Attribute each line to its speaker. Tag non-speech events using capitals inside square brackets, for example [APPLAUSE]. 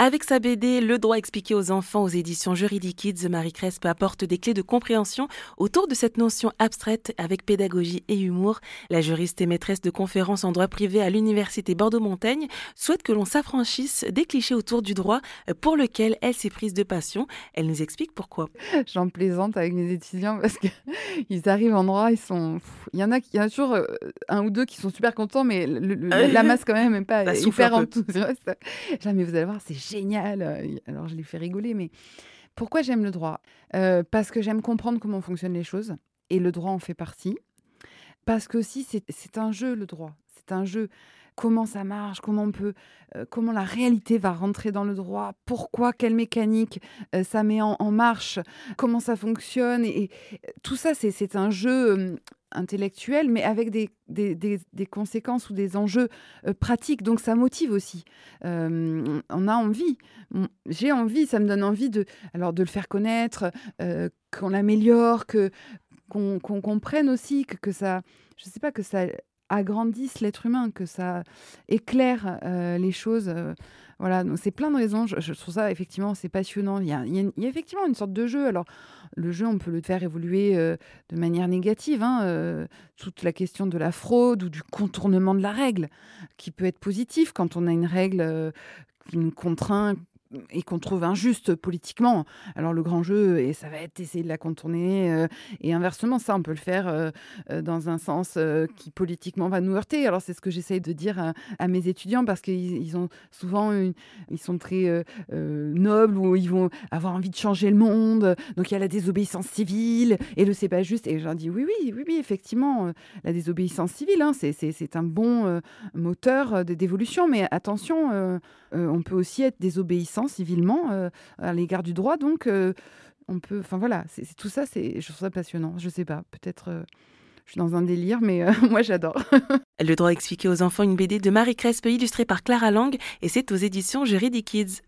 Speaker 1: Avec sa BD Le droit expliqué aux enfants aux éditions Juridikids, Marie Crespe apporte des clés de compréhension autour de cette notion abstraite avec pédagogie et humour. La juriste et maîtresse de conférences en droit privé à l'Université Bordeaux-Montaigne souhaite que l'on s'affranchisse des clichés autour du droit pour lequel elle s'est prise de passion. Elle nous explique pourquoi.
Speaker 2: J'en plaisante avec mes étudiants parce qu'ils [LAUGHS] arrivent en droit, ils sont. Il y en a, il y en a toujours euh, un ou deux qui sont super contents, mais la masse quand même n'est pas [LAUGHS] hyper enthousiaste. Jamais vous allez voir, c'est génial. Alors je les fais rigoler, mais pourquoi j'aime le droit? Euh, Parce que j'aime comprendre comment fonctionnent les choses, et le droit en fait partie. Parce que aussi, c'est un jeu, le droit. C'est un jeu. Comment ça marche Comment on peut euh, Comment la réalité va rentrer dans le droit Pourquoi Quelle mécanique euh, ça met en, marche Comment ça fonctionne et, tout ça, c'est un jeu intellectuel, mais avec des, des, conséquences ou des enjeux euh, pratiques. Donc ça motive aussi. Euh, on a envie. J'ai envie, ça me donne envie de, alors, de le faire connaître, euh, qu'on l'améliore, que, qu'on, comprenne aussi que, que ça, je sais pas, que ça agrandisse l'être humain, que ça éclaire les choses. Voilà, donc c'est plein de raisons. Je, trouve ça effectivement c'est passionnant. Il y, a, effectivement une sorte de jeu. Alors le jeu, on peut le faire évoluer euh, de manière négative. Hein, euh, toute la question de la fraude ou du contournement de la règle, qui peut être positif quand on a une règle euh, qui nous contraint et qu'on trouve injuste politiquement. Alors le grand jeu, et ça va être essayer de la contourner, euh, et inversement, ça, on peut le faire euh, euh, dans un sens qui politiquement va nous heurter. Alors c'est ce que j'essaye de dire à, mes étudiants, parce qu'ils ont souvent, ils sont très nobles, ou ils vont avoir envie de changer le monde, donc il y a la désobéissance civile, et le c'est pas juste, et j'en dis oui, oui, oui, oui, effectivement, la désobéissance civile, hein, c'est un bon moteur d'évolution, mais attention, on peut aussi être désobéissant civilement euh, à l'égard du droit. Donc, euh, on peut. Enfin voilà, c'est tout ça, c'est je trouve ça passionnant. Je sais pas, peut-être. Euh, je suis dans un délire, mais [LAUGHS] moi j'adore.
Speaker 1: Le droit expliqué aux enfants, une BD de Marie Crespe illustrée par Clara Lang, et c'est aux éditions Juridikids.